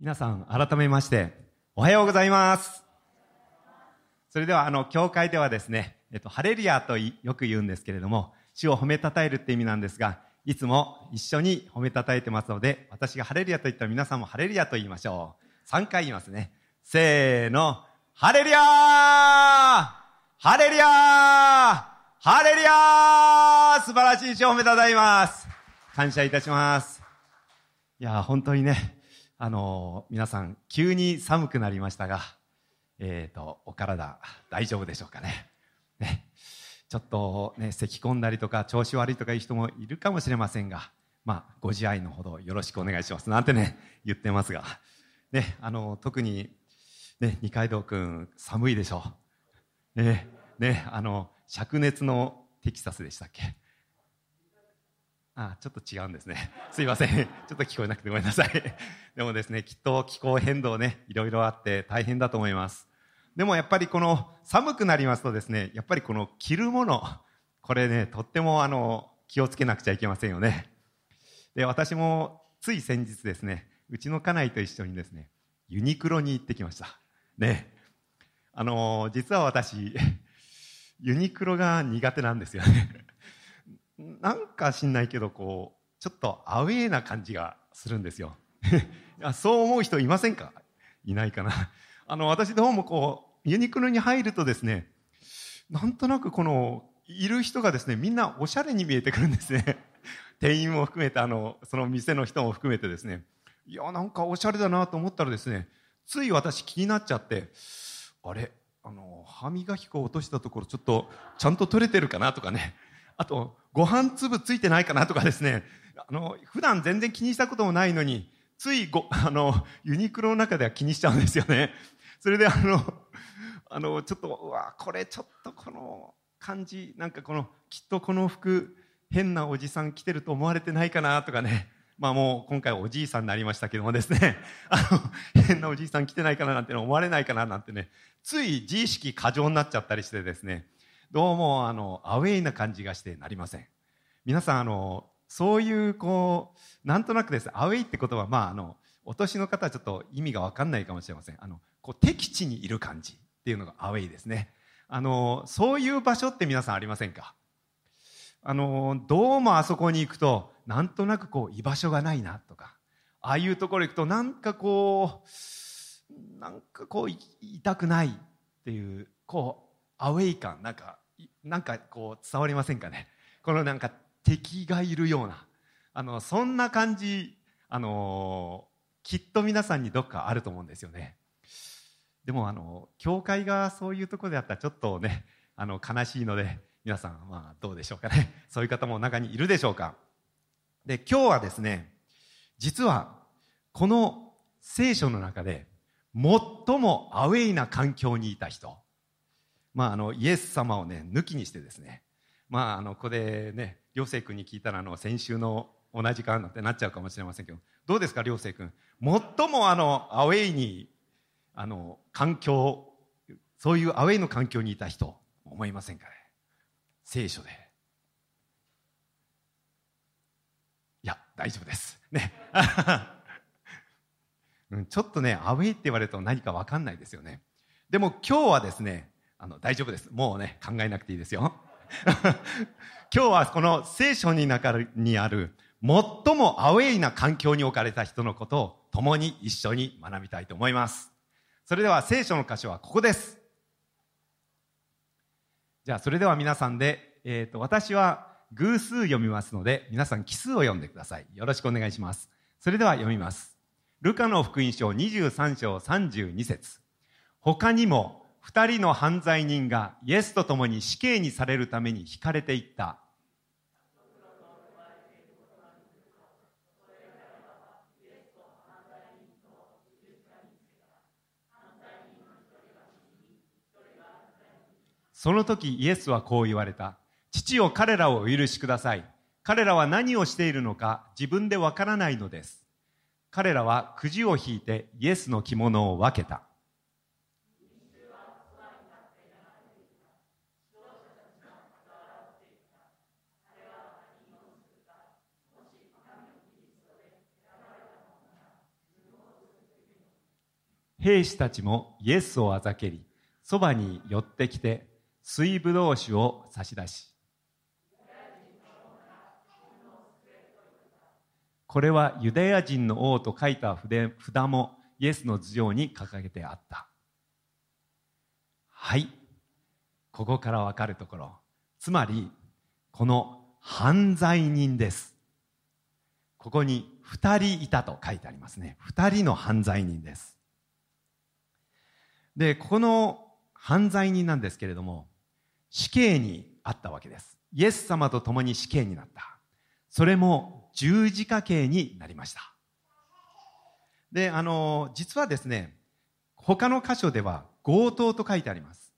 皆さん、改めまして、おはようございます。それでは、あの、教会ではですね、えっと、ハレルヤとよく言うんですけれども、主を褒めたたえるって意味なんですが、いつも一緒に褒めたたえてますので、私がハレルヤと言ったら皆さんもハレルヤと言いましょう。3回言いますね。せーの、ハレルヤーハレルヤーハレルヤー素晴らしい主を褒めたたえます。感謝いたします。いや、本当にね、あの皆さん、急に寒くなりましたが、えっ、と、お体、大丈夫でしょうかね。ね。ちょっとね、咳き込んだりとか、調子悪いとかいう人もいるかもしれませんが、まあ、ご自愛のほどよろしくお願いします。なんてね、言ってますが。ね、あの、特に、ね、二階堂くん、寒いでしょう。ね、ね、あの、灼熱のテキサスでしたっけ？あちょっと違うんですね。すいません。ちょっと聞こえなくてごめんなさい。でもですね、きっと気候変動ね、いろいろあって大変だと思います。でもやっぱりこの寒くなりますとですね、やっぱりこの着るもの、これね、とってもあの、気をつけなくちゃいけませんよね。で、私もつい先日ですね、うちの家内と一緒にですね、ユニクロに行ってきました。ね。あの、実は私、ユニクロが苦手なんですよね。なんか知んないけど、こう、ちょっとアウェーな感じがするんですよ。そう思う人いませんか？いないかな。あの、私どうもこう、ユニクロに入るとですね、なんとなくこの、いる人がですね、みんなおしゃれに見えてくるんですね。店員も含めて、あの、その店の人も含めてですね、いや、なんかおしゃれだなと思ったらですね、つい私気になっちゃって、あれ？あの、歯磨き粉を落としたところちょっと、ちゃんと取れてるかな？とかね、あと、ご飯粒ついてないかなとかですね、あの、普段全然気にしたこともないのに、ついご、あの、ユニクロの中では気にしちゃうんですよね。それであの、あの、ちょっと、うわ、これちょっとこの感じ、なんかこの、きっとこの服、変なおじさん着てると思われてないかなとかね。まあもう今回おじいさんになりましたけどもですね、あの、変なおじいさん着てないかななんて思われないかななんてね、つい自意識過剰になっちゃったりしてですね、どうも、あの、アウェイな感じがしてなりません。皆さん、あの、そういう、こう、なんとなくです、アウェイってことは、まあ、あの、お年の方はちょっと意味がわかんないかもしれません。あの、こう、敵地にいる感じっていうのがアウェイですね。あの、そういう場所って皆さんありませんか？あの、どうもあそこに行くと、なんとなくこう、居場所がないなとか、ああいうところ行くと、なんかこう、なんかこう、痛くないっていう、こう、アウェイ感、なんか、なんかこう伝わりませんかね？このなんか敵がいるような、あの、そんな感じ、あのきっと皆さんにどっかあると思うんですよね。でもあの、教会がそういうとこであったらちょっとね、あの、悲しいので、皆さん、まあ、どうでしょうかね。そういう方も中にいるでしょうか。で、今日はですね、実は、この聖書の中で、最もアウェイな環境にいた人、まあ、あの、イエス様をね、抜きにしてですね、まあ、あの、ここでね、良生君に聞いたら、あの、先週の同じかなんてなっちゃうかもしれませんけど、どうですか、良生君？最もあの、アウェイに、あの、環境、そういうアウェイの環境にいた人、思いませんかね？聖書で。いや、大丈夫です。ね。うん、ちょっとね、アウェイって言われると何かわかんないですよね。でも今日はですね、あの、大丈夫です。もうね、考えなくていいですよ。今日はこの聖書に中にある最もアウェイな環境に置かれた人のことを共に一緒に学びたいと思います。それでは聖書の箇所はここです。じゃあそれでは皆さんで、えっ、と、私は偶数読みますので、皆さん奇数を読んでください。よろしくお願いします。それでは読みます。ルカの福音書23章32節他にも二人の犯罪人がイエスと共に死刑にされるために引かれていった。その時イエスはこう言われた。父を彼らをお許しください。彼らは何をしているのか自分でわからないのです。彼らはくじを引いてイエスの着物を分けた。兵士たちもイエスをあざけり、そばに寄ってきて、水ぶどう酒を差し出し、これはユダヤ人の王と書いた筆札もイエスの頭上に掲げてあった。はい。ここからわかるところ。つまり、この犯罪人です。ここに二人いたと書いてありますね。二人の犯罪人です。で、ここの犯罪人なんですけれども、死刑にあったわけです。イエス様と共に死刑になった。それも十字架刑になりました。で、あの、実はですね、他の箇所では強盗と書いてあります。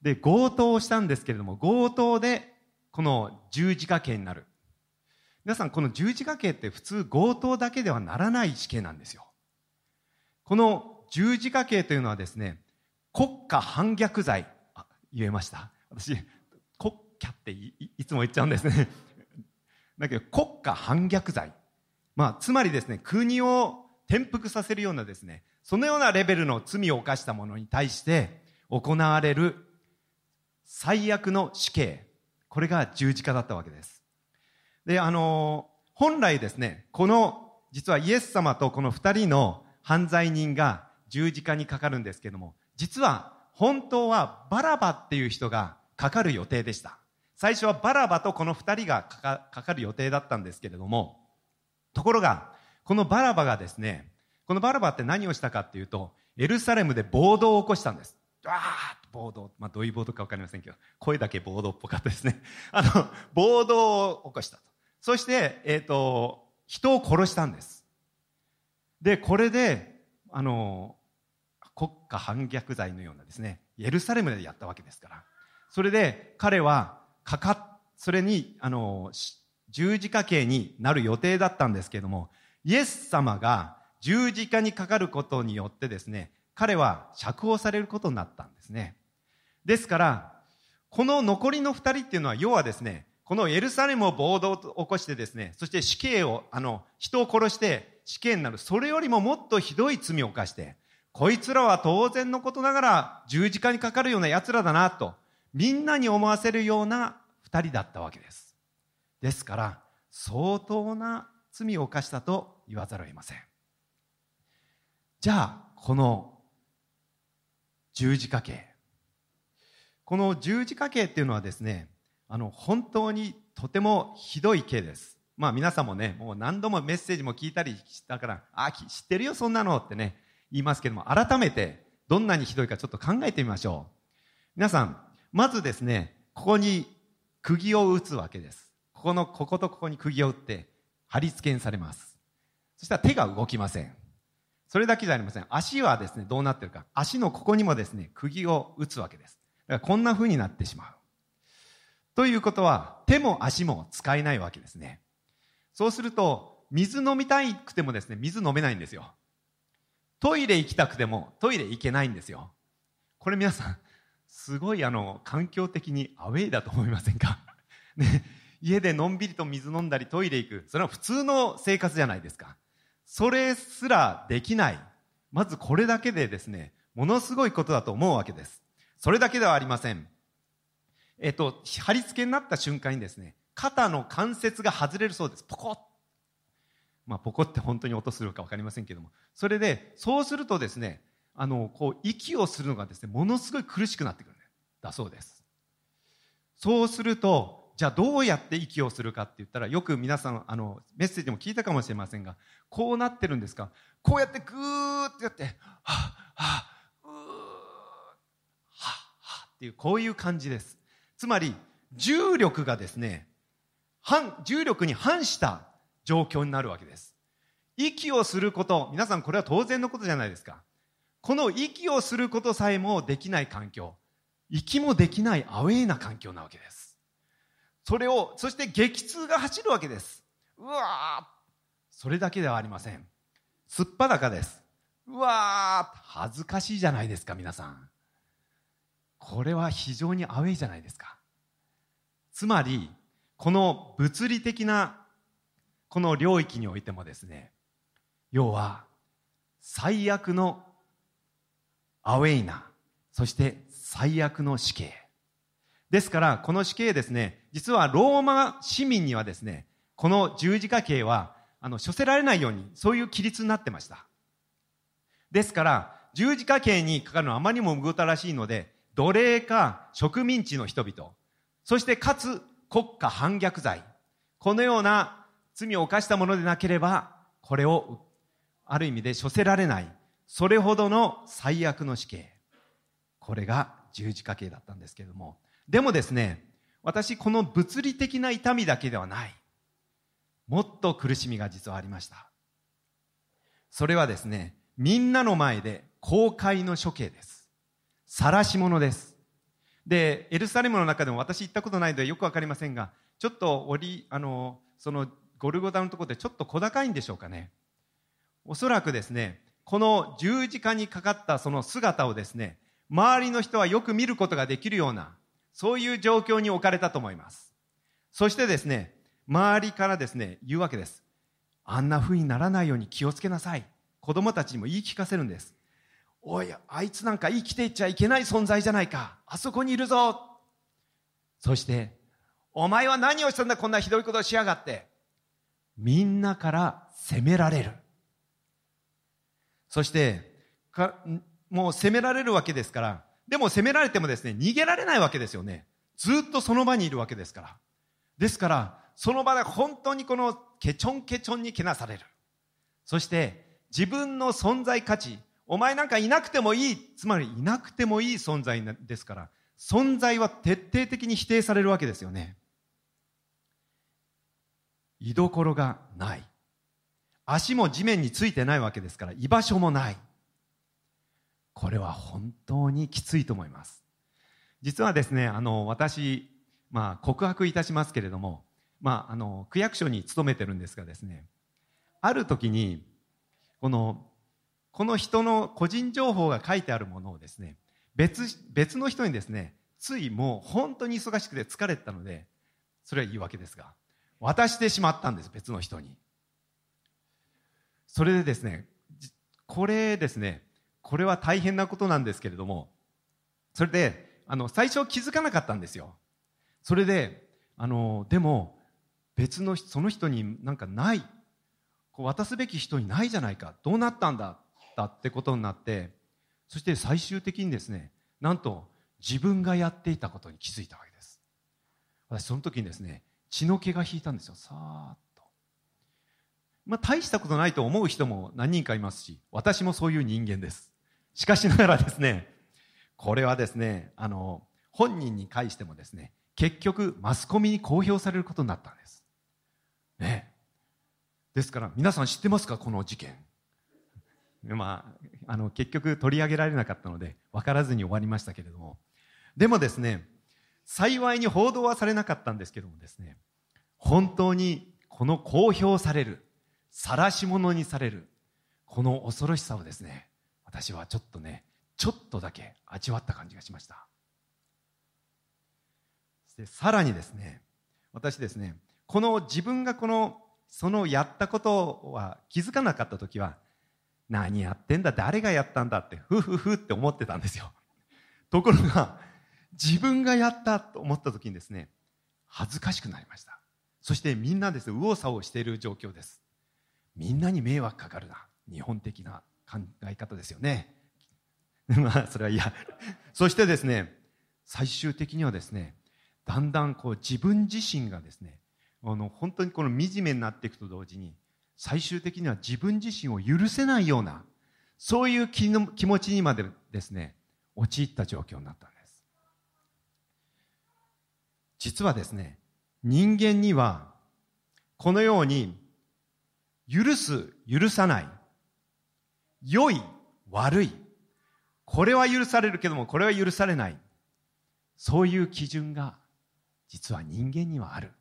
で、強盗をしたんですけれども、強盗でこの十字架刑になる。皆さん、この十字架刑って普通強盗だけではならない死刑なんですよ。この十字架刑というのはですね、国家反逆罪。あ、言えました？私、国家っていつも言っちゃうんですね。だけど国家反逆罪。まあ、つまりですね、国を転覆させるようなですね、そのようなレベルの罪を犯した者に対して行われる最悪の死刑。これが十字架だったわけです。で、あの、本来ですね、この、実はイエス様とこの二人の犯罪人が十字架にかかるんですけども、実は本当はバラバっていう人がかかる予定でした。最初はバラバとこの二人がかかる予定だったんですけれども、ところが、このバラバがですね、このバラバって何をしたかっていうと、エルサレムで暴動を起こしたんです。わーっ暴動。まあ、どういう暴動かわかりませんけど、声だけ暴動っぽかったですね。あの、暴動を起こしたと。そして、えっ、ー、と、人を殺したんです。で、これで、あの、国家反逆罪のようなですね、エルサレムでやったわけですから。それで、彼は、かか、それに、あの、十字架刑になる予定だったんですけれども、イエス様が十字架にかかることによってですね、彼は釈放されることになったんですね。ですから、この残りの二人っていうのは、要はですね、このエルサレムを暴動を起こしてですね、そして死刑を、あの、人を殺して死刑になる。それよりももっとひどい罪を犯して、こいつらは当然のことながら十字架にかかるような奴らだなと。みんなに思わせるような二人だったわけです。ですから、相当な罪を犯したと言わざるを得ません。じゃあ、この十字架刑。この十字架刑っていうのはですね、あの、本当にとてもひどい刑です。まあ皆さんもね、もう何度もメッセージも聞いたりしたから、あ、知ってるよ、そんなのってね、言いますけども、改めてどんなにひどいかちょっと考えてみましょう。皆さん、まずですね、ここに釘を打つわけです。ここの、こことここに釘を打って、貼り付けにされます。そしたら手が動きません。それだけじゃありません。足はですね、どうなってるか。足のここにもですね、釘を打つわけです。だからこんな風になってしまう。ということは、手も足も使えないわけですね。そうすると、水飲みたいくてもですね、水飲めないんですよ。トイレ行きたくてもトイレ行けないんですよ。これ皆さん、すごいあの、環境的にアウェイだと思いませんか？ね、家でのんびりと水飲んだりトイレ行く。それは普通の生活じゃないですか。それすらできない。まずこれだけでですね、ものすごいことだと思うわけです。それだけではありません。えっと、貼り付けになった瞬間にですね、肩の関節が外れるそうです。ポコッ。まあ、ポコって本当に音するかわかりませんけども。それで、そうするとですね、あの、こう、息をするのがですね、ものすごい苦しくなってくるん、だそうです。そうすると、じゃあどうやって息をするかって言ったら、よく皆さん、あの、メッセージも聞いたかもしれませんが、こうなってるんですかこうやってグーってやって、はぁ、はぁ、うー、はぁ、はっていう、こういう感じです。つまり、重力がですね、反、重力に反した状況になるわけです。息をすること、皆さんこれは当然のことじゃないですか。この息をすることさえもできない環境、息もできないアウェイな環境なわけです。それを、そして激痛が走るわけです。うわーそれだけではありません。すっぱだかです。うわー恥ずかしいじゃないですか、皆さん。これは非常にアウェイじゃないですか。つまり、この物理的な、この領域においてもですね、要は、最悪のアウェイな、そして最悪の死刑。ですから、この死刑ですね、実はローマ市民にはですね、この十字架刑は、あの、処せられないように、そういう規律になってました。ですから、十字架刑にかかるのはあまりにもむごたらしいので、奴隷か植民地の人々、そしてかつ国家反逆罪、このような罪を犯したものでなければ、これをある意味で処せられない、それほどの最悪の死刑。これが十字架刑だったんですけれども。でもですね、私この物理的な痛みだけではない。もっと苦しみが実はありました。それはですね、みんなの前で公開の処刑です。晒し者です。で、エルサレムの中でも私行ったことないのでよくわかりませんが、ちょっとおり、あの、そのゴルゴダのところでちょっと小高いんでしょうかね。おそらくですね、この十字架にかかったその姿をですね、周りの人はよく見ることができるような、そういう状況に置かれたと思います。そしてですね、周りからですね、言うわけです。あんな風にならないように気をつけなさい。子供たちにも言い聞かせるんです。おい、あいつなんか生きていっちゃいけない存在じゃないか。あそこにいるぞ。そして、お前は何をしたんだこんなひどいことをしやがって。みんなから責められる。そして、もう責められるわけですから、でも責められてもですね、逃げられないわけですよね。ずっとその場にいるわけですから。ですから、その場で本当にこのケチョンケチョンにけなされる。そして、自分の存在価値、お前なんかいなくてもいい、つまりいなくてもいい存在ですから、存在は徹底的に否定されるわけですよね。居所がない。足も地面についてないわけですから、居場所もない。これは本当にきついと思います。実はですね、あの、私、まあ、告白いたしますけれども、まあ、あの、区役所に勤めてるんですがですね、ある時に、この、この人の個人情報が書いてあるものをですね、別、別の人にですね、ついもう本当に忙しくて疲れてたので、それはいいわけですが、渡してしまったんです、別の人に。それでですね、これですね、これは大変なことなんですけれども、それで、あの、最初気づかなかったんですよ。それで、あの、でも、別の、その人になんかない、こう渡すべき人にないじゃないか、どうなったんだ、だってことになって、そして最終的にですね、なんと自分がやっていたことに気づいたわけです。私その時にですね、血の気が引いたんですよ。さーっと。まあ、大したことないと思う人も何人かいますし、私もそういう人間です。しかしながらですね、これはですね、あの、本人に返してもですね、結局マスコミに公表されることになったんです。ね。ですから、皆さん知ってますか？この事件。まあ、あの、結局取り上げられなかったので、分からずに終わりましたけれども。でもですね、幸いに報道はされなかったんですけどもですね、本当にこの公表される、晒し者にされる、この恐ろしさをですね、私はちょっとね、ちょっとだけ味わった感じがしました。でさらにですね、私ですね、この自分がこの、そのやったことは気づかなかった時は、何やってんだ、誰がやったんだ？って、ふふふって思ってたんですよ。ところが、自分がやったと思った時にですね、恥ずかしくなりました。そしてみんなですね、右往左往している状況です。みんなに迷惑かかるな。日本的な考え方ですよね。まあ、それはいや。そしてですね、最終的にはですね、だんだんこう自分自身がですね、あの、本当にこの惨めになっていくと同時に、最終的には自分自身を許せないような、そういう気の気持ちにまでですね、陥った状況になったんです。実はですね、人間には、このように、許す、許さない、良い、悪い、これは許されるけども、これは許されない。そういう基準が、実は人間にはある。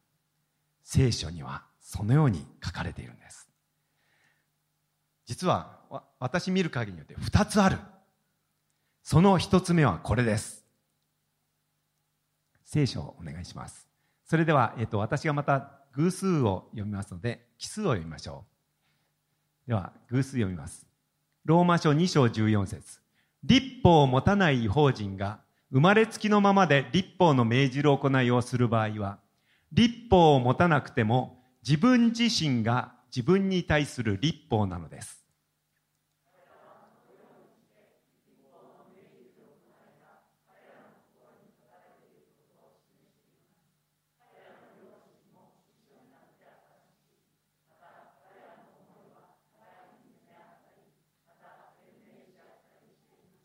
聖書にはそのように書かれているんです。実は、私見る限りによって二つある。その一つ目はこれです。聖書をお願いします。それでは、えっと、私がまた偶数を読みますので、奇数を読みましょう。では、偶数読みます。ローマ書2章14節立法を持たない違法人が生まれつきのままで立法の命じる行いをする場合は、立法を持たなくても自分自身が自分に対する立法なのです。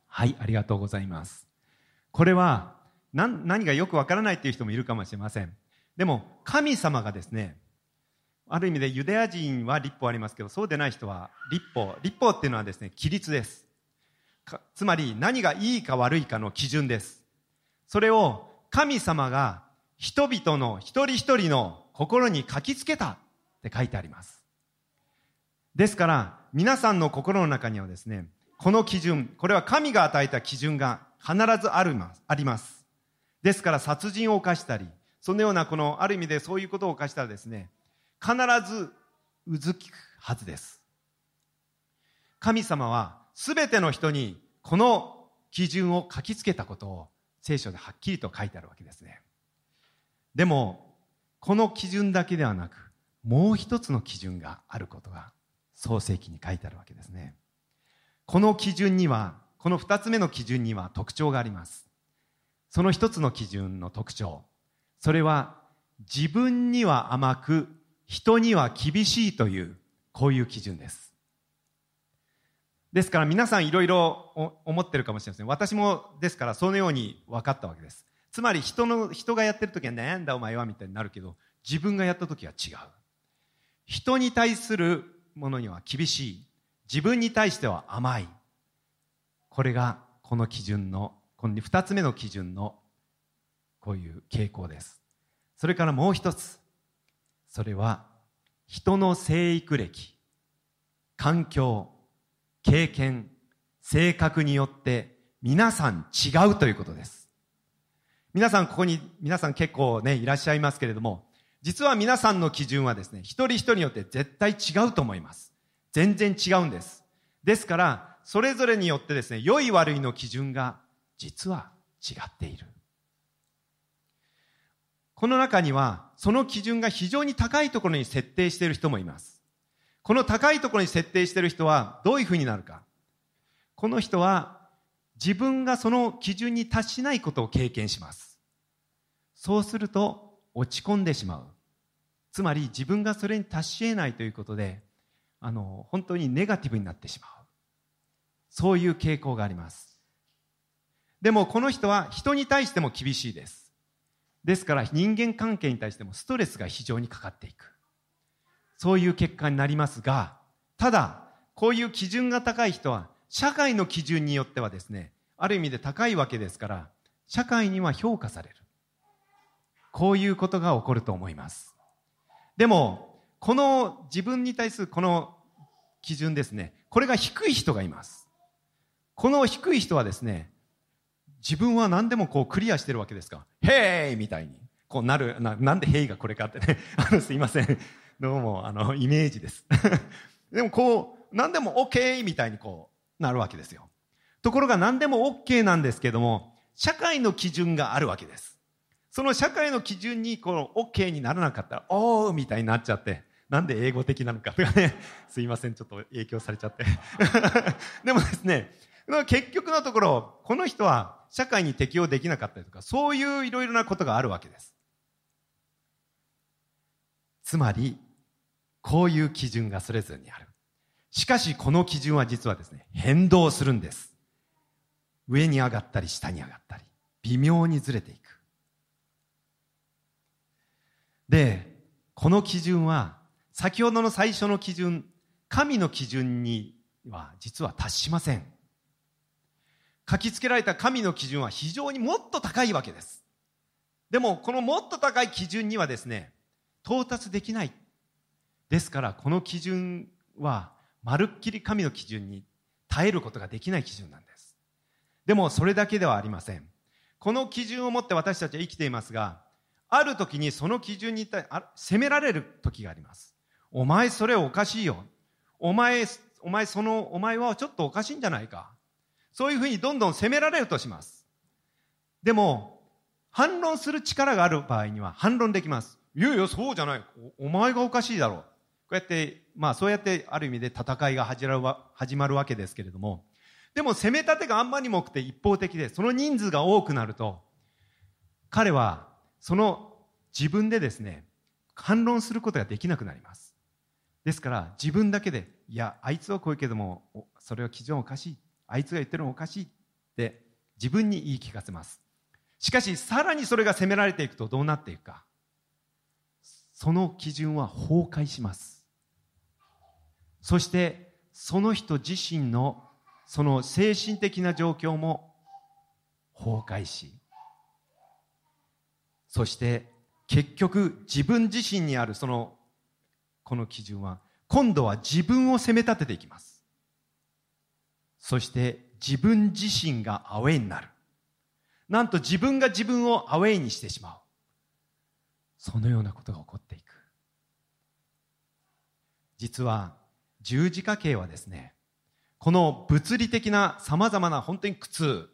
はい、ありがとうございます。これは何何がよくわからないっていう人もいるかもしれません。でも、神様がですね、ある意味でユダヤ人は立法ありますけど、そうでない人は立法。立法っていうのはですね、規律です。つまり何がいいか悪いかの基準です。それを神様が人々の一人一人の心に書きつけたって書いてあります。ですから、皆さんの心の中にはですね、この基準、これは神が与えた基準が必ずあるあります。ですから殺人を犯したり、そのようなこのある意味でそういうことを犯したらですね、必ずうずきくはずです。神様はすべての人にこの基準を書きつけたことを聖書ではっきりと書いてあるわけですね。でも、この基準だけではなく、もう一つの基準があることが創世記に書いてあるわけですね。この基準には、この二つ目の基準には特徴があります。その一つの基準の特徴。それは、自分には甘く、人には厳しいという、こういう基準です。ですから皆さんいろいろ思ってるかもしれません。私もですからそのように分かったわけです。つまり人の、人がやってる時はなんだお前はみたいになるけど、自分がやった時は違う。人に対するものには厳しい。自分に対しては甘い。これがこの基準の、この二つ目の基準のこういう傾向です。それからもう一つ。それは人の生育歴、環境、経験、性格によって皆さん違うということです。皆さんここに皆さん結構ねいらっしゃいますけれども実は皆さんの基準はですね一人一人によって絶対違うと思います全然違うんです。ですから、それぞれによってですね、良い悪いの基準が実は違っている。この中には、その基準が非常に高いところに設定している人もいます。この高いところに設定している人はどういうふうになるか。この人は自分がその基準に達しないことを経験します。そうすると落ち込んでしまう。つまり自分がそれに達し得ないということであの、本当にネガティブになってしまう。そういう傾向があります。でもこの人は人に対しても厳しいです。ですから人間関係に対してもストレスが非常にかかっていく。そういう結果になりますが、ただ、こういう基準が高い人は、社会の基準によってはですね、ある意味で高いわけですから、社会には評価される。こういうことが起こると思います。でも、この自分に対するこの基準ですね、これが低い人がいます。この低い人はですね、自分は何でもこうクリアしてるわけですか？へーいみたいに。こうなる、ななんでへいがこれかってね。あの、すいません。どうも、あの、イメージです。でもこう、何でも OK みたいにこう、なるわけですよ。ところが何でも OK なんですけども、社会の基準があるわけです。その社会の基準にこの OK にならなかったら、おーみたいになっちゃって、なんで英語的なのかとかね、すいません、ちょっと影響されちゃって。でもですね、結局のところ、この人は社会に適応できなかったりとか、そういういろいろなことがあるわけです。つまり、こういう基準がそれぞれにある。しかし、この基準は実はですね、変動するんです。上に上がったり、下に上がったり、微妙にずれていく。で、この基準は先ほどの最初の基準、神の基準には実は達しません。書き付けられた神の基準は非常にもっと高いわけです。でも、このもっと高い基準にはですね、到達できない。ですから、この基準は、まるっきり神の基準に耐えることができない基準なんです。でも、それだけではありません。この基準を持って私たちは生きていますが、ある時にその基準に責められる時があります。お前それおかしいよ。お前、お前その、お前はちょっとおかしいんじゃないか。そういうふうにどんどん責められるとします。でも、反論する力がある場合には反論できます。いやいや、そうじゃない。お前がおかしいだろう。こうやって、まあそうやってある意味で戦いが始まるわけですけれども、でも攻め立てがあんまりもくて一方的で、その人数が多くなると、彼はその自分でですね、反論することができなくなります。ですから自分だけで、いや、あいつはこういうけども、それは基準おかしい。あいつが言ってるのおかしいって自分に言い聞かせます。しかし、さらにそれが責められていくとどうなっていくか。その基準は崩壊します。そして、その人自身のその精神的な状況も崩壊し、そして結局自分自身にあるそのこの基準は今度は自分を責め立てていきますそして自分自身がアウェイになる。なんと自分が自分をアウェイにしてしまう。そのようなことが起こっていく。実は十字架形はですねこの物理的な様々な本当に苦痛。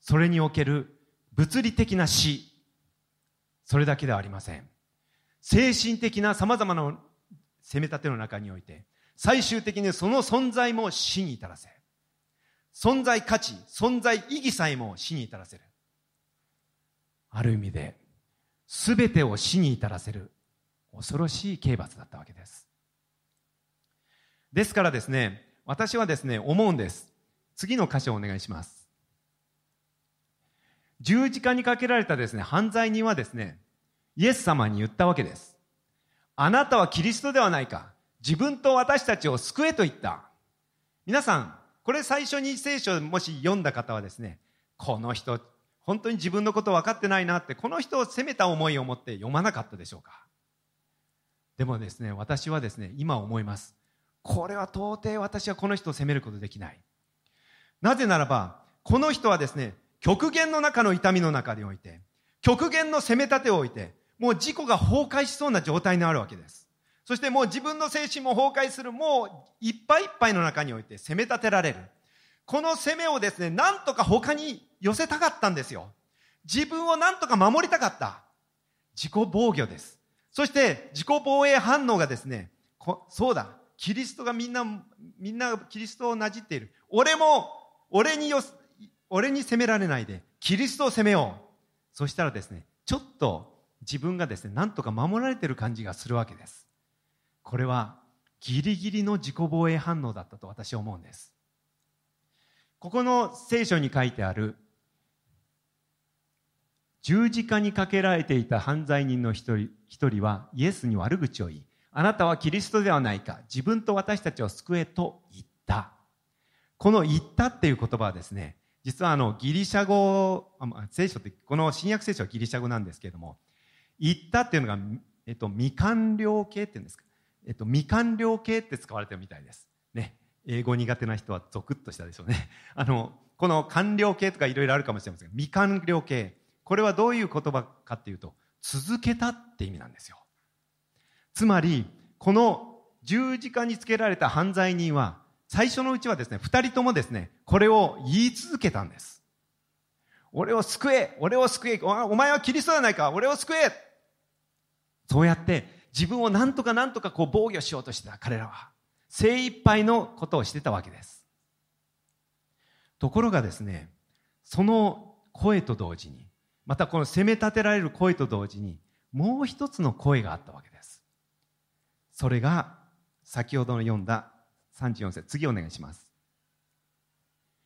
それにおける物理的な死。それだけではありません。精神的な様々な攻め立ての中において、最終的にその存在も死に至らせ、存在価値、存在意義さえも死に至らせる。ある意味で、すべてを死に至らせる恐ろしい刑罰だったわけです。ですからですね、私はですね、思うんです。次の箇所をお願いします。十字架にかけられたですね、犯罪人はですね、イエス様に言ったわけです。あなたはキリストではないか。自分と私たちを救えと言った。皆さん、これ最初に聖書もし読んだ方はですね、この人、本当に自分のこと分かってないなって、この人を責めた思いを持って読まなかったでしょうか。でもですね、私はですね、今思います。これは到底私はこの人を責めることできない。なぜならば、この人はですね、極限の中の痛みの中において、極限の攻め立てを置いて、もう事故が崩壊しそうな状態にあるわけです。そしてもう自分の精神も崩壊する、もういっぱいいっぱいの中において攻め立てられる。この攻めをですね、なんとか他に寄せたかったんですよ。自分をなんとか守りたかった。自己防御です。そして自己防衛反応がですね、そうだ、キリストがみんな、みんなキリストをなじっている。俺も、俺によ俺に責められないで、キリストを責めよう。そしたらですね、ちょっと自分がですね、なんとか守られてる感じがするわけです。これはギリギリの自己防衛反応だったと私は思うんです。ここの聖書に書いてある十字架にかけられていた犯罪人の一人一人はイエスに悪口を言い、あなたはキリストではないか、自分と私たちを救えと言った。この言ったっていう言葉はですね、実はあのギリシャ語、聖書って、この新約聖書はギリシャ語なんですけれども、言ったっていうのが、えっと、未完了形っていうんですか？えっと、未完了形って使われてるみたいです。ね。英語苦手な人はゾクッとしたでしょうね。あの、この完了形とかいろいろあるかもしれませんが、未完了形。これはどういう言葉かっていうと、続けたって意味なんですよ。つまり、この十字架につけられた犯罪人は、最初のうちはですね、二人ともですね、これを言い続けたんです。俺を救え俺を救えお前はキリストじゃないか俺を救えそうやって自分を何とか何とかこう防御しようとしてた彼らは。精一杯のことをしてたわけです。ところがですね、その声と同時に、またこの責め立てられる声と同時に、もう一つの声があったわけです。それが、先ほどの読んだ34節次お願いします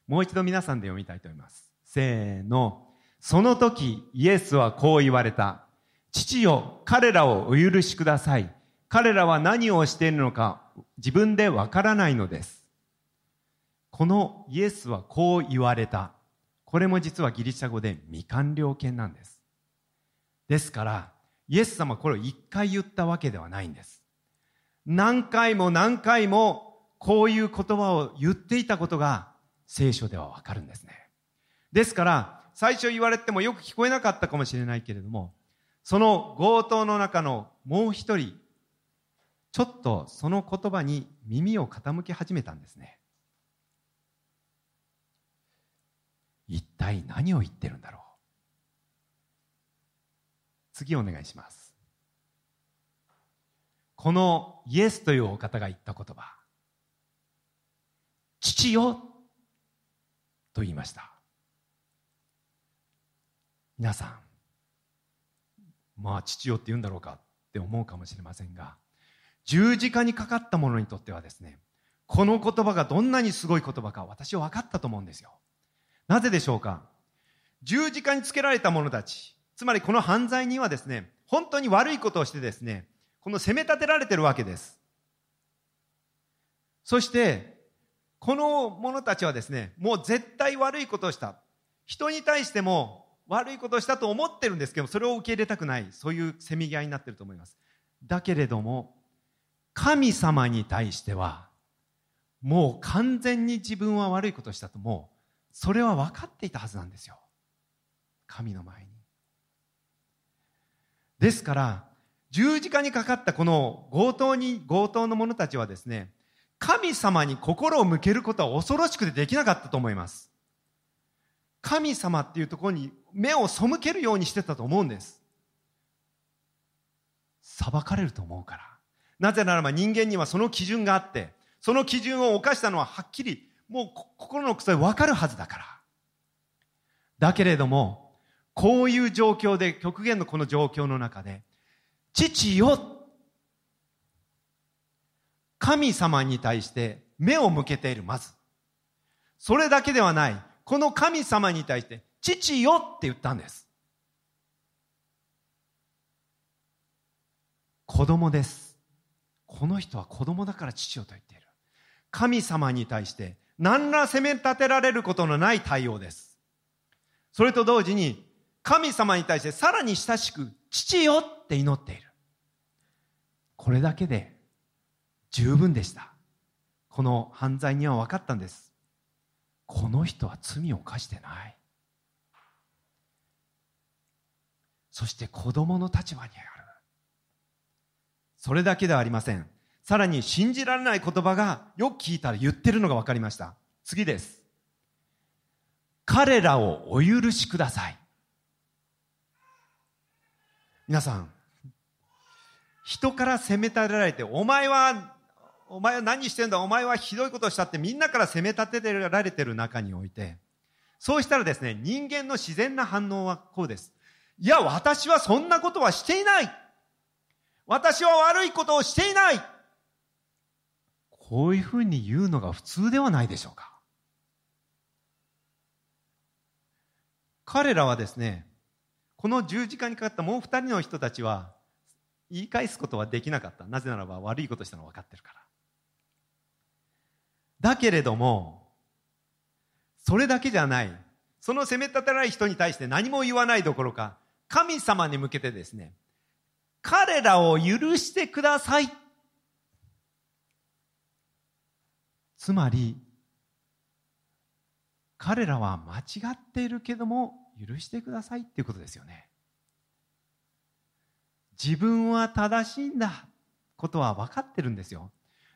もう一度皆さんで読みたいと思いますせーのその時イエスはこう言われた父よ彼らをお許しください。彼らは何をしているのか自分でわからないのです。このイエスはこう言われた。これも実はギリシャ語で未完了形なんです。ですからイエス様これを一回言ったわけではないんです。何回も何回もこういう言葉を言っていたことが聖書ではわかるんですね。ですから、最初言われてもよく聞こえなかったかもしれないけれども、その強盗の中のもう一人、ちょっとその言葉に耳を傾け始めたんですね。一体何を言ってるんだろう。次お願いします。このイエスというお方が言った言葉父よと言いました。皆さんまあ父よって言うんだろうかって思うかもしれませんが十字架にかかった者にとってはですねこの言葉がどんなにすごい言葉か私は分かったと思うんですよ。なぜでしょうか？十字架につけられた者たちつまりこの犯罪人はですね本当に悪いことをしてですねこの責め立てられてるわけです。そしてこの者たちはですねもう絶対悪いことをした。人に対しても悪いことをしたと思ってるんですけどそれを受け入れたくないそういうせめぎ合いになってると思います。だけれども神様に対してはもう完全に自分は悪いことをしたともうそれは分かっていたはずなんですよ。神の前に。ですから十字架にかかったこの強盗に強盗の者たちはですね神様に心を向けることは恐ろしくてできなかったと思います。神様っていうところに目を背けるようにしてたと思うんです。裁かれると思うから。なぜならば人間にはその基準があってその基準を犯したのははっきりもう心の草で分かるはずだから。だけれどもこういう状況で極限のこの状況の中で父よ神様に対して目を向けているまず。それだけではない。この神様に対して父よって言ったんです。子供です。この人は子供だから父よと言っている。神様に対して何ら責め立てられることのない対応です。それと同時に神様に対してさらに親しく父よって祈っている。これだけで十分でした。この犯罪には分かったんです。この人は罪を犯してない。そして子供の立場にある。それだけではありません。さらに信じられない言葉がよく聞いたら言ってるのが分かりました。次です。彼らをお許しください。皆さん人から責め立てられてお前はお前は何してんだお前はひどいことをしたってみんなから責め立てられてる中においてそうしたらですね人間の自然な反応はこうです。いや私はそんなことはしていない。私は悪いことをしていない。こういうふうに言うのが普通ではないでしょうか。彼らはですねこの十字架にかかったもう二人の人たちは言い返すことはできなかった。なぜならば悪いことしたの分かってるから。だけれどもそれだけじゃない。その責め立てない人に対して何も言わないどころか神様に向けてですね彼らを許してください。つまり彼らは間違っているけども許してくださいっていうことですよね。自分は正しいんだことは分かってるんですよ。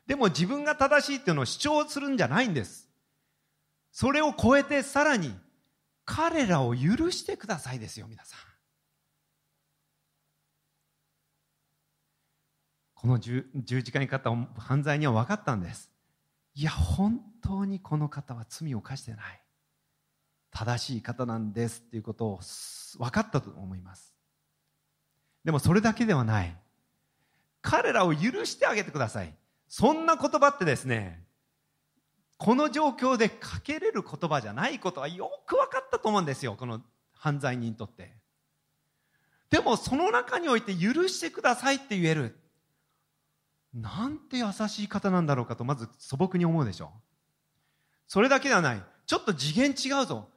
でも自分が正しいっていうのを主張するんじゃないんです。それを超えてさらに彼らを許してくださいですよ皆さん。この十字架にかかった犯罪には分かったんです。いや本当にこの方は罪を犯してない。正しい方なんですっていうことを分かったと思います。でもそれだけではない。彼らを許してあげてください。そんな言葉ってですねこの状況でかけれる言葉じゃないことはよく分かったと思うんですよ。この犯罪人にとって。でもその中において許してくださいって言える。なんて優しい方なんだろうかとまず素朴に思うでしょ。それだけではない。ちょっと次元違うぞ。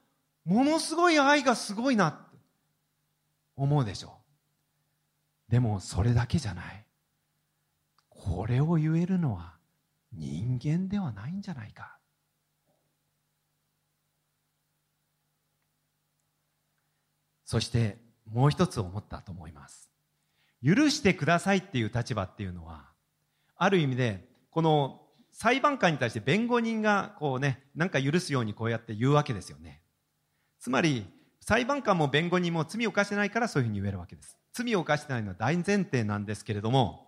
ものすごい愛がすごいなって。思うでしょ。でもそれだけじゃない。これを言えるのは人間ではないんじゃないか。そしてもう一つ思ったと思います。許してくださいっていう立場っていうのはある意味で、この裁判官に対して弁護人がこうね、なんか許すようにこうやって言うわけですよね。つまり、裁判官も弁護人も罪を犯してないからそういうふうに言えるわけです。罪を犯してないのは大前提なんですけれども、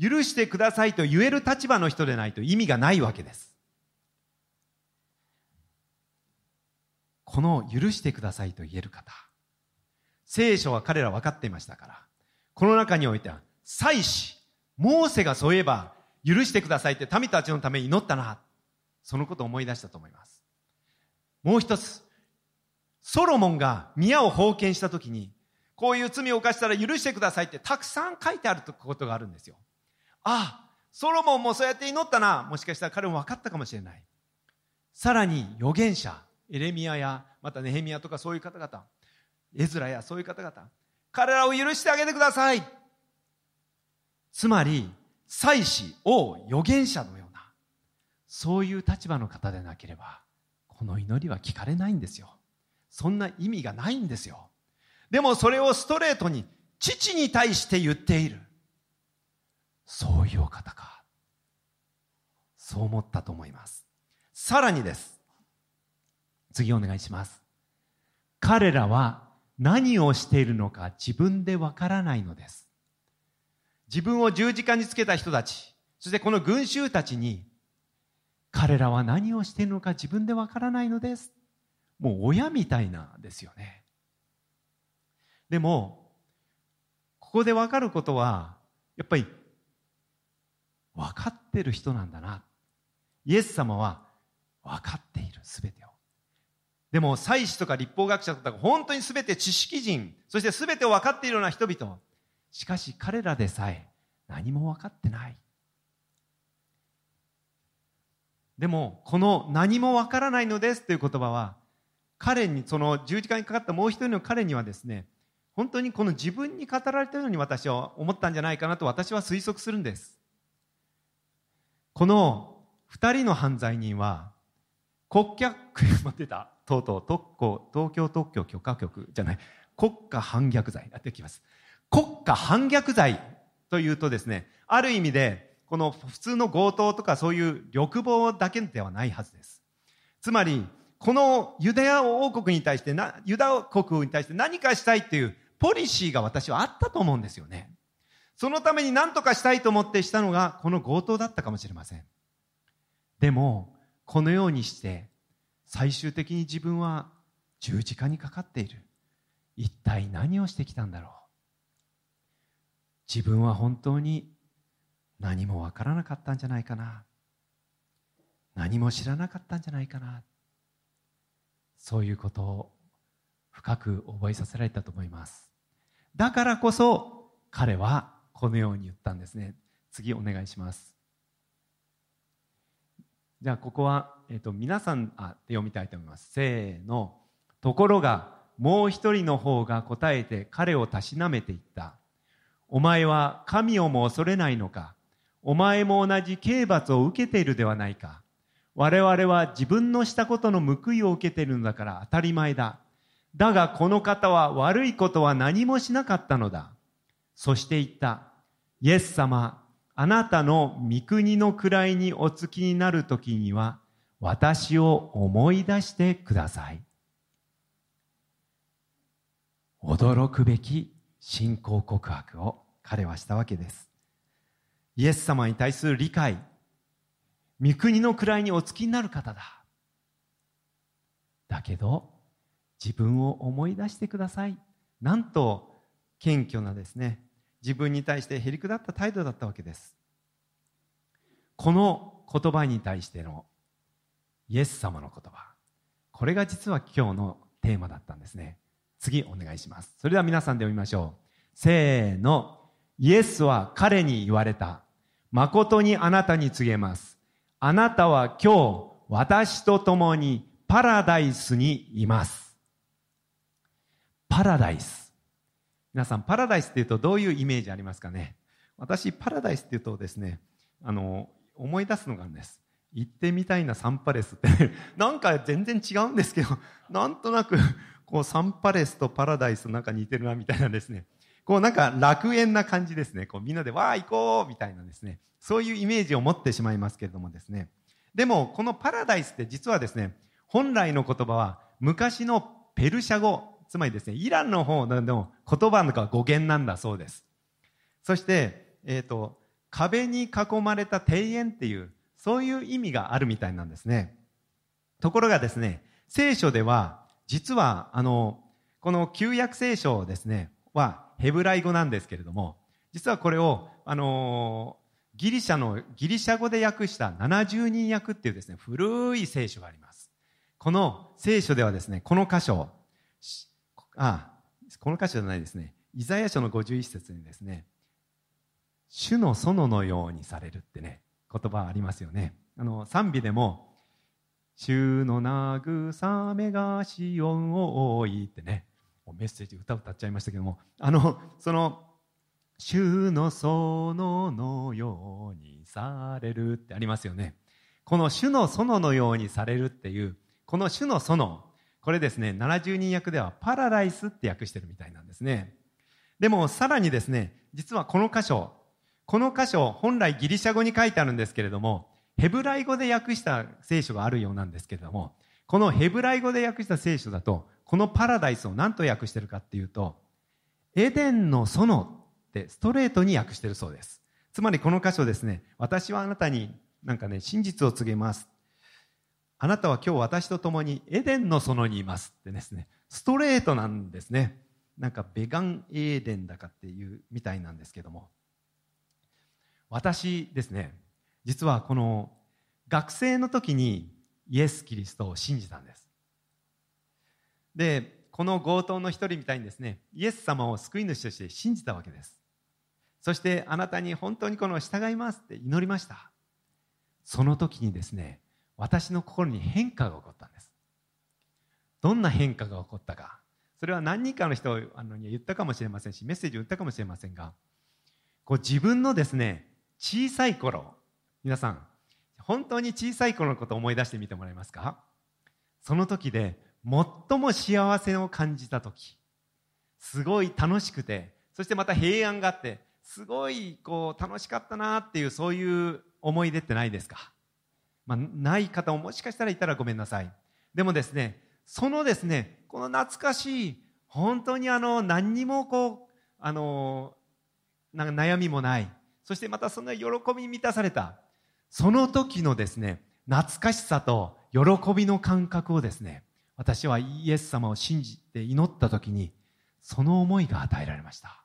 許してくださいと言える立場の人でないと意味がないわけです。この許してくださいと言える方。聖書は彼ら分かっていましたから、この中においては、祭司、モーセがそういえば、許してくださいって民たちのために祈ったな。そのことを思い出したと思います。もう一つ、ソロモンが宮を封建した時に、こういう罪を犯したら許してくださいってたくさん書いてあることがあるんですよ。ああ、ソロモンもそうやって祈ったな。もしかしたら彼も分かったかもしれない。さらに預言者、エレミアや、またネヘミヤとかそういう方々、エズラやそういう方々、彼らを許してあげてください。つまり、祭司、王、預言者のような、そういう立場の方でなければ、この祈りは聞かれないんですよ。そんな意味がないんですよ。でもそれをストレートに父に対して言っている。そういうお方か。そう思ったと思います。さらにです。次お願いします。彼らは何をしているのか自分でわからないのです。自分を十字架につけた人たち、そしてこの群衆たちに、彼らは何をしているのか自分でわからないのです。もう親みたいなですよね。でも、ここでわかることは、やっぱり分かってる人なんだな。イエス様は分かっている、すべてを。でも、祭司とか立法学者とか本当にすべて知識人、そしてすべてを分かっているような人々。しかし彼らでさえ何も分かってない。でも、この何も分からないのですという言葉は、彼に、その十字架にかかったもう一人の彼にはですね、本当にこの自分に語られたように私は思ったんじゃないかなと私は推測するんです。この二人の犯罪人は、国家、待ってた、とうとう特攻、東京特許許可局じゃない、国家反逆罪やってきます。国家反逆罪というとですね、ある意味で、この普通の強盗とかそういう欲望だけではないはずです。つまり、このユダヤ王国に対してな、ユダヤ国に対して何かしたいっていうポリシーが私はあったと思うんですよね。そのために何とかしたいと思ってしたのがこの強盗だったかもしれません。でも、このようにして、最終的に自分は十字架にかかっている。一体何をしてきたんだろう。自分は本当に何もわからなかったんじゃないかな。何も知らなかったんじゃないかな。そういうことを深く覚えさせられたと思います。だからこそ彼はこのように言ったんですね。次お願いします。じゃあここは、え、ー、と、皆さん、あ、読みたいと思います。せーの。ところが、もう一人の方が答えて彼をたしなめていった。お前は神をも恐れないのか？お前も同じ刑罰を受けているではないか？我々は自分のしたことの報いを受けているのだから当たり前だ。だがこの方は悪いことは何もしなかったのだ。そして言った。イエス様、あなたの御国の位にお付きになる時には、私を思い出してください。驚くべき信仰告白を彼はしたわけです。イエス様に対する理解、御国の位にお付きになる方だ。だけど、自分を思い出してください。なんと謙虚なですね、自分に対してへりくだった態度だったわけです。この言葉に対してのイエス様の言葉。これが実は今日のテーマだったんですね。次お願いします。それでは皆さんで読みましょう。せーの。イエスは彼に言われた。誠にあなたに告げます。あなたは今日私と共にパラダイスにいます。パラダイス。皆さん、パラダイスっていうとどういうイメージありますかね？私、パラダイスっていうとですね、あの、思い出すのがあるんです。行ってみたいなサンパレスって なんか全然違うんですけど、なんとなく、こう、サンパレスとパラダイスなんか似てるなみたいなですね。こうなんか楽園な感じですね。こうみんなでわー行こうみたいなですね。そういうイメージを持ってしまいますけれどもですね。でも、このパラダイスって実はですね、本来の言葉は昔のペルシャ語、つまりですね、イランの方の言葉の語源なんだそうです。そして、えっ、ー、と、壁に囲まれた庭園っていう、そういう意味があるみたいなんですね。ところがですね、聖書では、実は、あの、この旧約聖書ですね、はヘブライ語なんですけれども、実はこれを、あのギリシャの、ギリシャ語で訳した70人訳っていうですね、古い聖書があります。この聖書ではですね、この箇所、あ、この箇所じゃないですね、イザヤ書の51節にですね、主の園のようにされるってね、言葉ありますよね。あの、賛美でも、主の慰めがしおんを多いってね、メッセージ歌歌っちゃいましたけども、あの、その、主の園のようにされるってありますよね。この主の園のようにされるっていう、この主の園、これですね、70人訳ではパラダイスって訳してるみたいなんですね。でもさらにですね、実はこの箇所、この箇所、本来ギリシャ語に書いてあるんですけれども、ヘブライ語で訳した聖書があるようなんですけれども、このヘブライ語で訳した聖書だと、このパラダイスを何と訳してるかっていうと、エデンの園ってストレートに訳してるそうです。つまりこの箇所ですね、私はあなたになんかね、真実を告げます。あなたは今日私と共にエデンの園にいますってですね、ストレートなんですね。なんかベガンエーデンだかっていうみたいなんですけども。私ですね、実はこの学生の時にイエス・キリストを信じたんです。で、この強盗の一人みたいにですね、イエス様を救い主として信じたわけです。そしてあなたに本当にこの従いますって祈りました。その時にですね、私の心に変化が起こったんです。どんな変化が起こったか。それは何人かの人あのに言ったかもしれませんし、メッセージを言ったかもしれませんが、こう自分のですね、小さい頃、皆さん、本当に小さい頃のことを思い出してみてもらえますか？その時で最も幸せを感じた時、すごい楽しくて、そしてまた平安があって、すごいこう楽しかったなっていうそういう思い出ってないですか、まあ、ない方ももしかしたらいたらごめんなさい。でもですねそのですねこの懐かしい本当にあの何にもこうあのなんか悩みもないそしてまたその喜び満たされたその時のですね懐かしさと喜びの感覚をですね私はイエス様を信じて祈った時にその思いが与えられました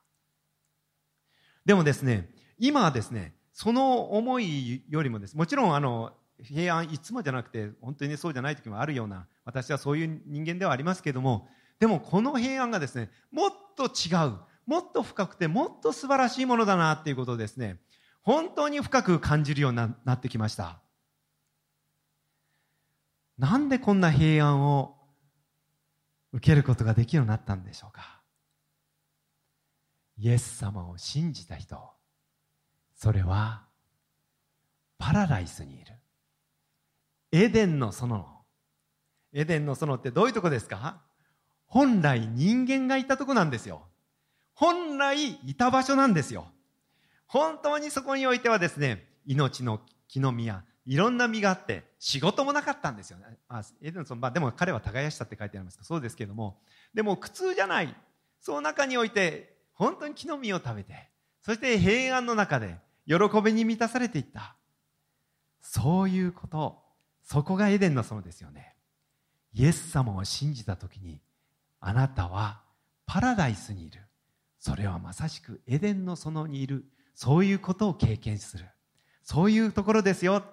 でもですね、今はですね、その思いよりもです、もちろんあの、平安いつもじゃなくて、本当にそうじゃない時もあるような、私はそういう人間ではありますけども、でもこの平安がですね、もっと違う、もっと深くて、もっと素晴らしいものだなっていうことをですね、本当に深く感じるようになってきました。なんでこんな平安を受けることができるようになったんでしょうか？イエス様を信じた人それはパラダイスにいる。エデンの園エデンの園ってどういうとこですか？本来人間がいたとこなんですよ。本来いた場所なんですよ。本当にそこにおいてはですね命の木の実やいろんな実があって仕事もなかったんですよねあエデンの園、まあ、でも彼は耕したって書いてありますかそうですけれどもでも苦痛じゃないその中において本当に木の実を食べて、そして平安の中で喜びに満たされていった。そういうこと、そこがエデンの園ですよね。イエス様を信じた時に、あなたはパラダイスにいる。それはまさしくエデンの園にいる。そういうことを経験する。そういうところですよ、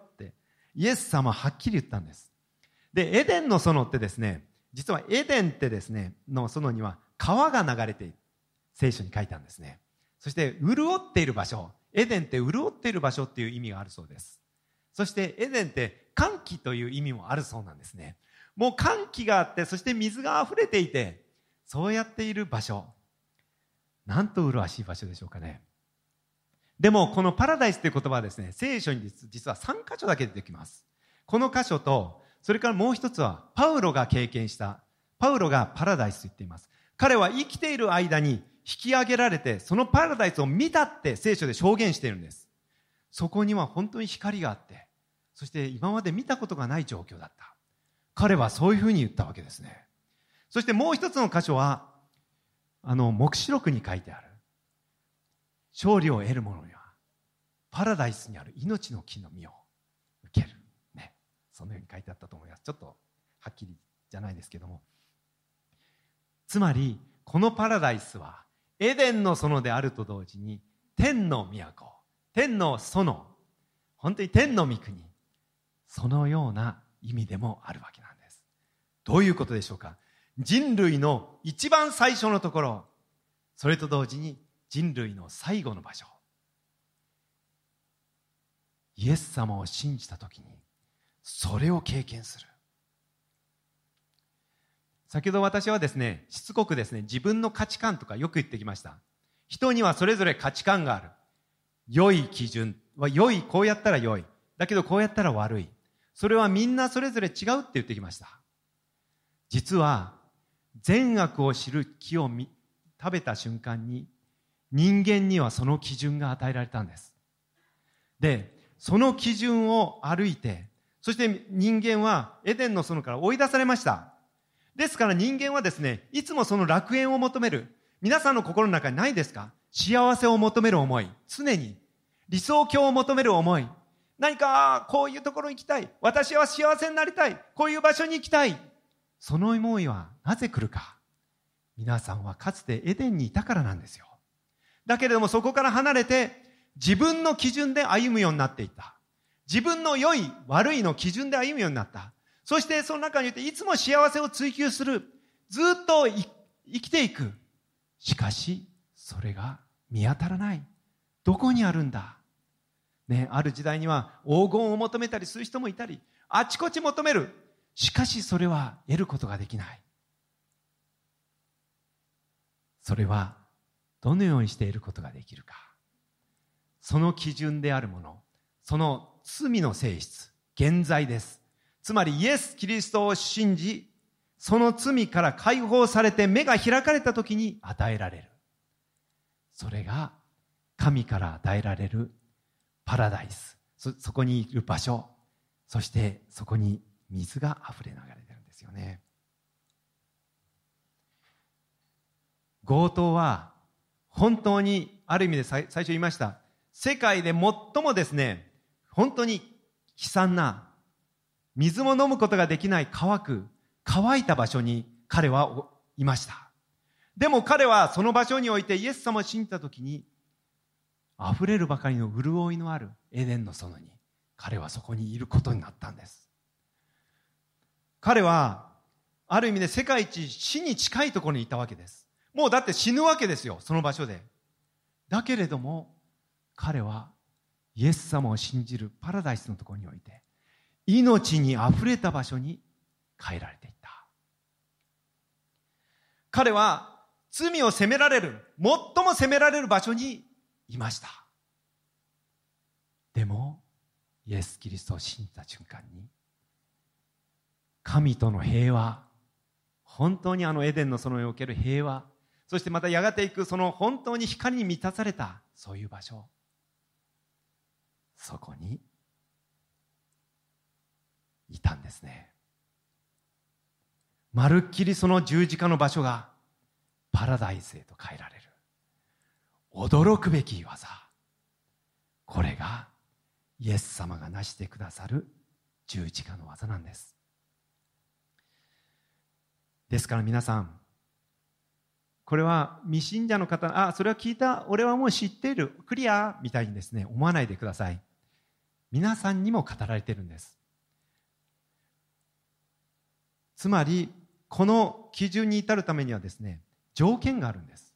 イエス様ははっきり言ったんです。で、エデンの園ってですね、実はエデンってですね、の園には川が流れている。聖書に書いたんですね。そして、潤っている場所。エデンって潤っている場所っていう意味があるそうです。そして、エデンって歓喜という意味もあるそうなんですね。もう歓喜があって、そして水が溢れていて、そうやっている場所。なんと麗しい場所でしょうかね。でも、このパラダイスという言葉はですね、聖書に実は3箇所だけ出てきます。この箇所と、それからもう一つは、パウロが経験した、パウロがパラダイスと言っています。彼は生きている間に引き上げられて、そのパラダイスを見たって聖書で証言しているんです。そこには本当に光があって、そして今まで見たことがない状況だった。彼はそういうふうに言ったわけですね。そしてもう一つの箇所は、あの、目視録に書いてある。勝利を得る者に、パラダイスにある命の木の実を受ける。ね。そのように書いてあったと思います。ちょっと、はっきりじゃないですけども。つまり、このパラダイスは、エデンの園であると同時に、天の都、天の園、本当に天の御国、そのような意味でもあるわけなんです。どういうことでしょうか？人類の一番最初のところ、それと同時に人類の最後の場所。イエス様を信じたときに、それを経験する。先ほど私はですね、しつこくですね、自分の価値観とかよく言ってきました。人にはそれぞれ価値観がある。良い基準は良い、こうやったら良い。だけどこうやったら悪い。それはみんなそれぞれ違うって言ってきました。実は、善悪を知る木を食べた瞬間に、人間にはその基準が与えられたんです。で、その基準を歩いて、そして人間はエデンの園から追い出されました。ですから人間はですね、いつもその楽園を求める。皆さんの心の中にないですか？幸せを求める思い。常に。理想郷を求める思い。何か、こういうところに行きたい。私は幸せになりたい。こういう場所に行きたい。その思いはなぜ来るか？皆さんはかつてエデンにいたからなんですよ。だけれどもそこから離れて自分の基準で歩むようになっていった。自分の良い、悪いの基準で歩むようになった。そしてその中にいていつも幸せを追求する。ずっと生きていく。しかし、それが見当たらない。どこにあるんだね、ある時代には黄金を求めたりする人もいたり、あちこち求める。しかしそれは得ることができない。それはどのようにして得ることができるか。その基準であるもの、その罪の性質、現在です。つまりイエス・キリストを信じ、その罪から解放されて目が開かれた時に与えられる。それが神から与えられるパラダイス。そ、そこにいる場所。そしてそこに水が溢れ流れてるんですよね。強盗は本当にある意味で最初言いました。世界で最もですね、本当に悲惨な水も飲むことができない乾く、乾いた場所に彼はいました。でも彼はその場所においてイエス様を信じたときに、溢れるばかりの潤いのあるエデンの園に、彼はそこにいることになったんです。彼は、ある意味で世界一死に近いところにいたわけです。もうだって死ぬわけですよ、その場所で。だけれども、彼はイエス様を信じるパラダイスのところにおいて、命に溢れた場所に変えられていった。彼は罪を責められる、最も責められる場所にいました。でも、イエス・キリストを信じた瞬間に、神との平和、本当にあのエデンの園における平和、そしてまたやがていくその本当に光に満たされた、そういう場所、そこにいたんですね。まるっきりその十字架の場所がパラダイスへと変えられる。驚くべき技。これがイエス様が成してくださる十字架の技なんです。ですから皆さん、これは未信者の方、あ、それは聞いた、俺はもう知っている、クリアみたいにですね、思わないでください。皆さんにも語られているんです。つまり、この基準に至るためにはですね、条件があるんです。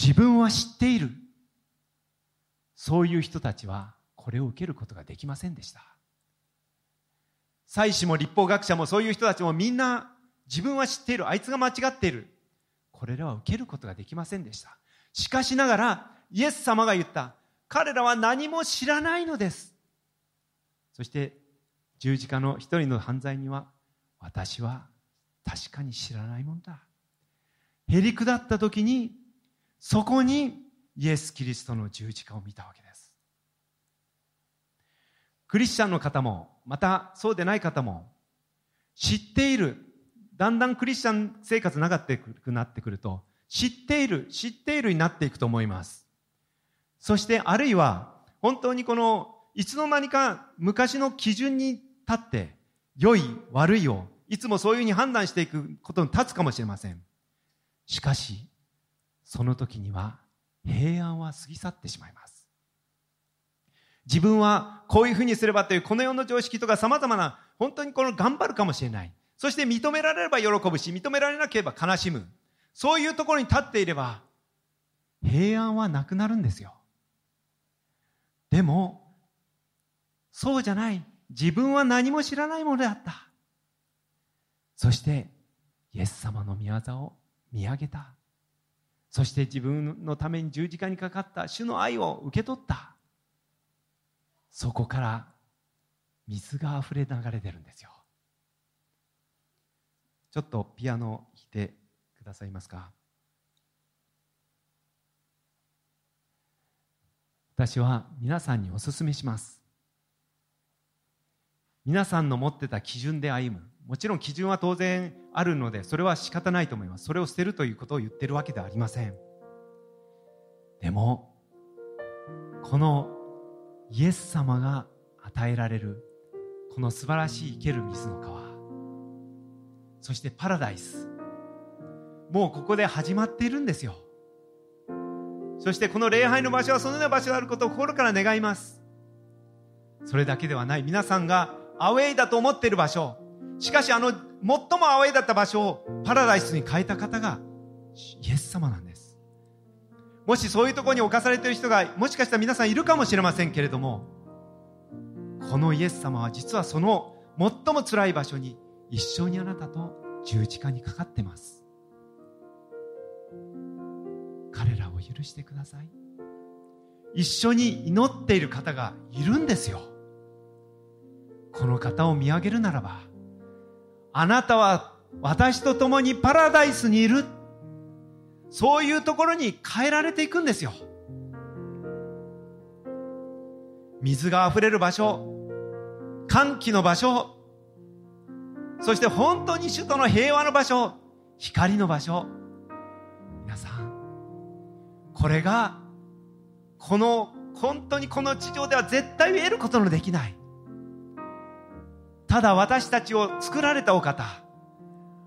自分は知っている。そういう人たちはこれを受けることができませんでした。祭司も立法学者もそういう人たちもみんな自分は知っている。あいつが間違っている。これらは受けることができませんでした。しかしながら、イエス様が言った。彼らは何も知らないのです。そして、十字架の一人の犯罪には、私は確かに知らないもんだ。へり下った時に、そこにイエス・キリストの十字架を見たわけです。クリスチャンの方も、またそうでない方も、知っている。だんだんクリスチャン生活長くなってくると、知っている、知っているになっていくと思います。そしてあるいは、本当にこの、いつの間にか昔の基準に立って、良い、悪いを、いつもそういうふうに判断していくことに立つかもしれません。しかし、その時には平安は過ぎ去ってしまいます。自分はこういうふうにすればというこの世の常識とか様々な本当にこの頑張るかもしれない。そして認められれば喜ぶし、認められなければ悲しむ。そういうところに立っていれば、平安はなくなるんですよ。でも、そうじゃない。自分は何も知らないものであった。そして、イエス様の御業を見上げた。そして自分のために十字架にかかった主の愛を受け取った。そこから水が溢れ流れてるんですよ。ちょっとピアノを弾いてくださいますか？私は皆さんにお勧めします。皆さんの持ってた基準で歩む。もちろん基準は当然あるので、それは仕方ないと思います。それを捨てるということを言ってるわけではありません。でも、このイエス様が与えられる、この素晴らしい生ける水の川、そしてパラダイス、もうここで始まっているんですよ。そしてこの礼拝の場所はそのような場所であることを心から願います。それだけではない。皆さんがアウェイだと思っている場所、しかしあの、最もアウェイだった場所をパラダイスに変えた方が、イエス様なんです。もしそういうところに侵されている人が、もしかしたら皆さんいるかもしれませんけれども、このイエス様は実はその最も辛い場所に一緒にあなたと十字架にかかってます。彼らを許してください。一緒に祈っている方がいるんですよ。この方を見上げるならば、あなたは私と共にパラダイスにいる。そういうところに変えられていくんですよ。水が溢れる場所、歓喜の場所、そして本当に首都の平和の場所、光の場所。これが、この、本当にこの地上では絶対得ることのできない。ただ私たちを作られたお方、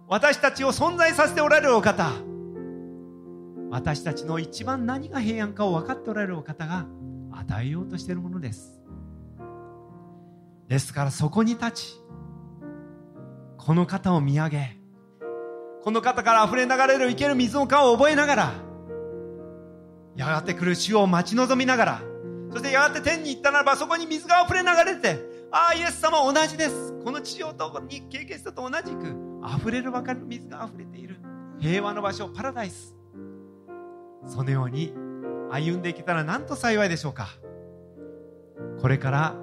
私たちを存在させておられるお方、私たちの一番何が平安かを分かっておられるお方が与えようとしているものです。ですからそこに立ち、この方を見上げ、この方から溢れ流れる生ける水の川を覚えながら、やがて来る主を待ち望みながら、そしてやがて天に行ったならばそこに水が溢れ流れて、ああ、イエス様同じです。この地上とに経験したと同じく、溢れるばかりの水が溢れている。平和の場所、パラダイス。そのように歩んでいけたらなんと幸いでしょうか。これから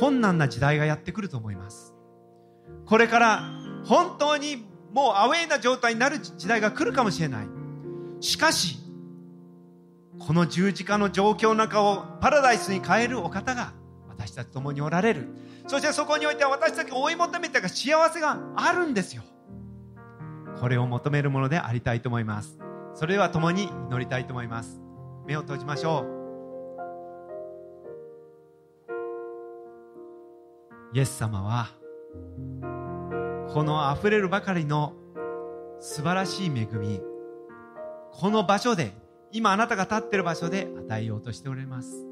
困難な時代がやってくると思います。これから本当にもうアウェイな状態になる時代が来るかもしれない。しかし、この十字架の状況の中をパラダイスに変えるお方が私たち共におられる。そしてそこにおいては私たちが追い求めた幸せがあるんですよ。これを求めるものでありたいと思います。それでは共に祈りたいと思います。目を閉じましょう。イエス様は、この溢れるばかりの素晴らしい恵み、この場所で、今あなたが立っている場所で与えようとしておられます。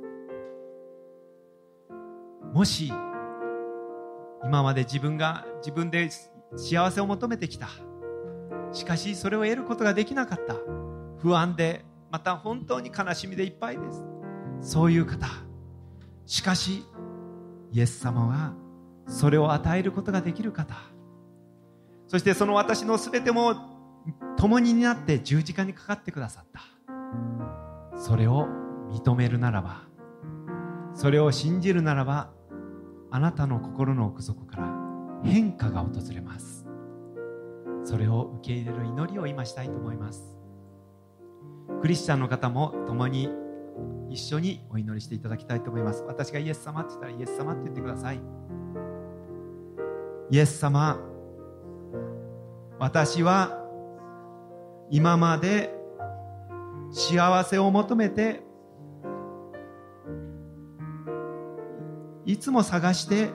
もし今まで自分が自分で幸せを求めてきた。しかしそれを得ることができなかった。不安でまた本当に悲しみでいっぱいです。そういう方。しかしイエス様はそれを与えることができる方。そしてその私の全ても共になって十字架にかかってくださった。それを認めるならばそれを信じるならばあなたの心の奥底から変化が訪れます。それを受け入れる祈りを今したいと思います。クリスチャンの方も共に一緒にお祈りしていただきたいと思います。私がイエス様って言ったらイエス様って言ってください。イエス様私は今まで幸せを求めていつも探して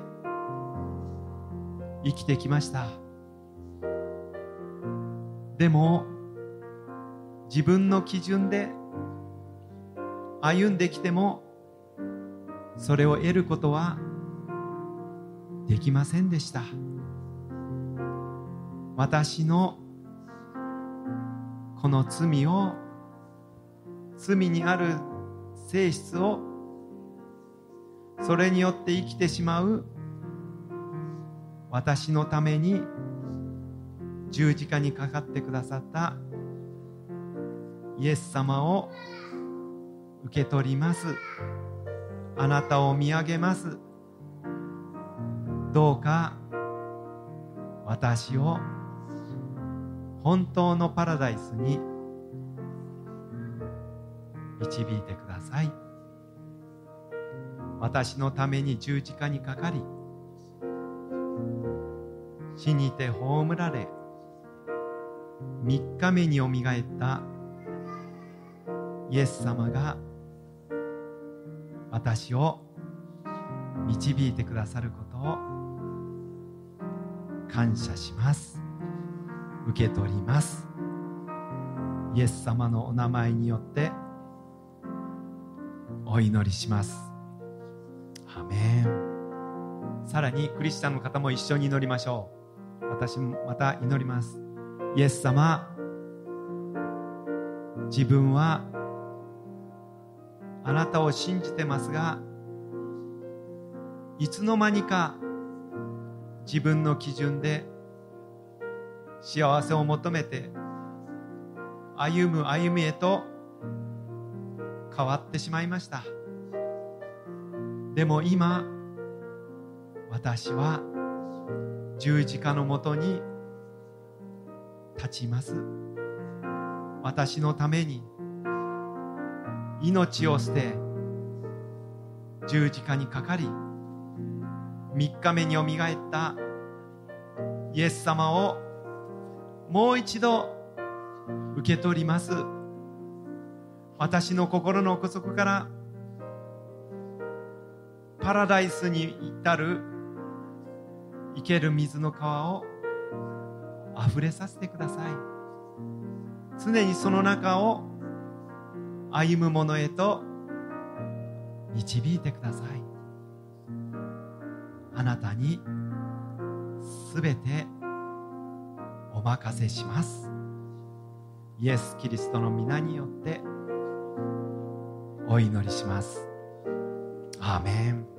生きてきました。でも自分の基準で歩んできてもそれを得ることはできませんでした。私のこの罪を罪にある性質をそれによって生きてしまう私のために十字架にかかってくださったイエス様を受け取ります。あなたを見上げます。どうか私を本当のパラダイスに導いてください。私のために十字架にかかり死にて葬られ3日目によみがえったイエス様が私を導いてくださることを感謝します。受け取ります。イエス様のお名前によってお祈りします。アメン。さらにクリスチャンの方も一緒に祈りましょう。私もまた祈ります。イエス様。自分は。あなたを信じてますが。いつの間にか。自分の基準で。幸せを求めて。歩む歩みへと。変わってしまいました。でも今私は十字架のもとに立ちます。私のために命を捨て十字架にかかり3日目によみがえったイエス様をもう一度受け取ります。私の心の奥底からパラダイスに至る生ける水の川を溢れさせてください。常にその中を歩む者へと導いてください。あなたにすべてお任せします。イエス・キリストの皆によってお祈りします。アーメン。